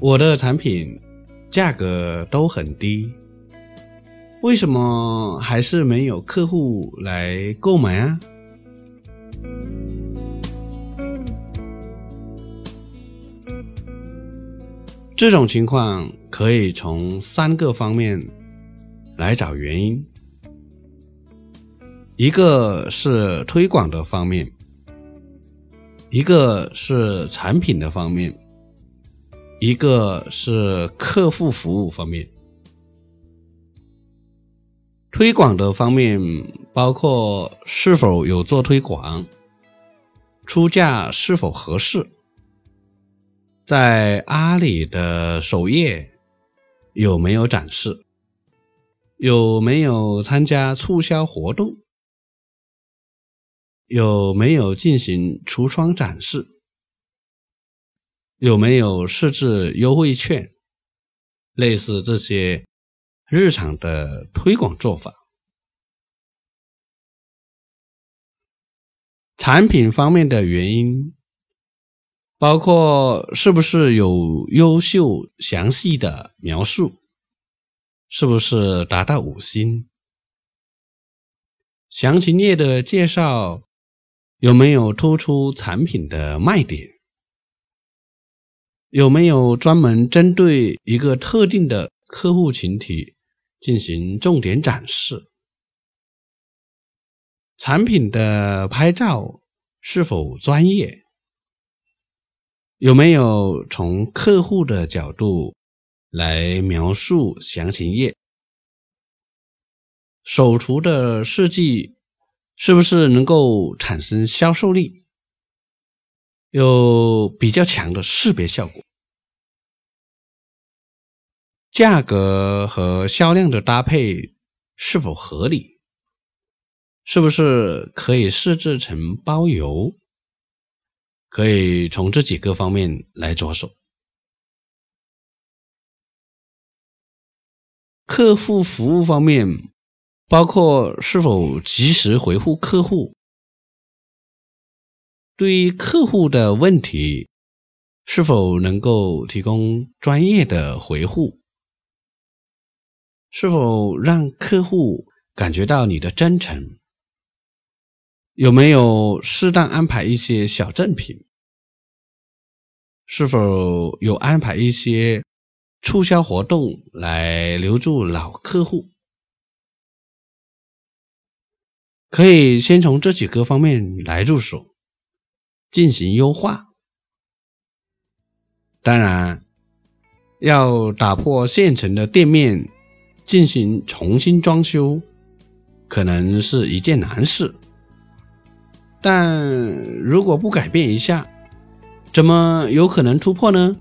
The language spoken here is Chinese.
我的产品价格都很低，为什么还是没有客户来购买啊？这种情况可以从三个方面来找原因，一个是推广的方面，一个是产品的方面，一个是客户服务方面。推广的方面包括是否有做推广，出价是否合适。在阿里的首页有没有展示？有没有参加促销活动？有没有进行橱窗展示？有没有设置优惠券？类似这些日常的推广做法。产品方面的原因。包括是不是有优秀详细的描述，是不是达到五星？详情页的介绍有没有突出产品的卖点？有没有专门针对一个特定的客户群体进行重点展示？产品的拍照是否专业？有没有从客户的角度来描述详情页？手图的设计是不是能够产生销售力？有比较强的识别效果？价格和销量的搭配是否合理？是不是可以设置成包邮？可以从这几个方面来着手。客户服务方面，包括是否及时回复客户，对于客户的问题，是否能够提供专业的回复，是否让客户感觉到你的真诚。有没有适当安排一些小赠品？是否有安排一些促销活动来留住老客户？可以先从这几个方面来入手，进行优化。当然，要打破现成的店面进行重新装修，可能是一件难事。但如果不改变一下，怎么有可能突破呢？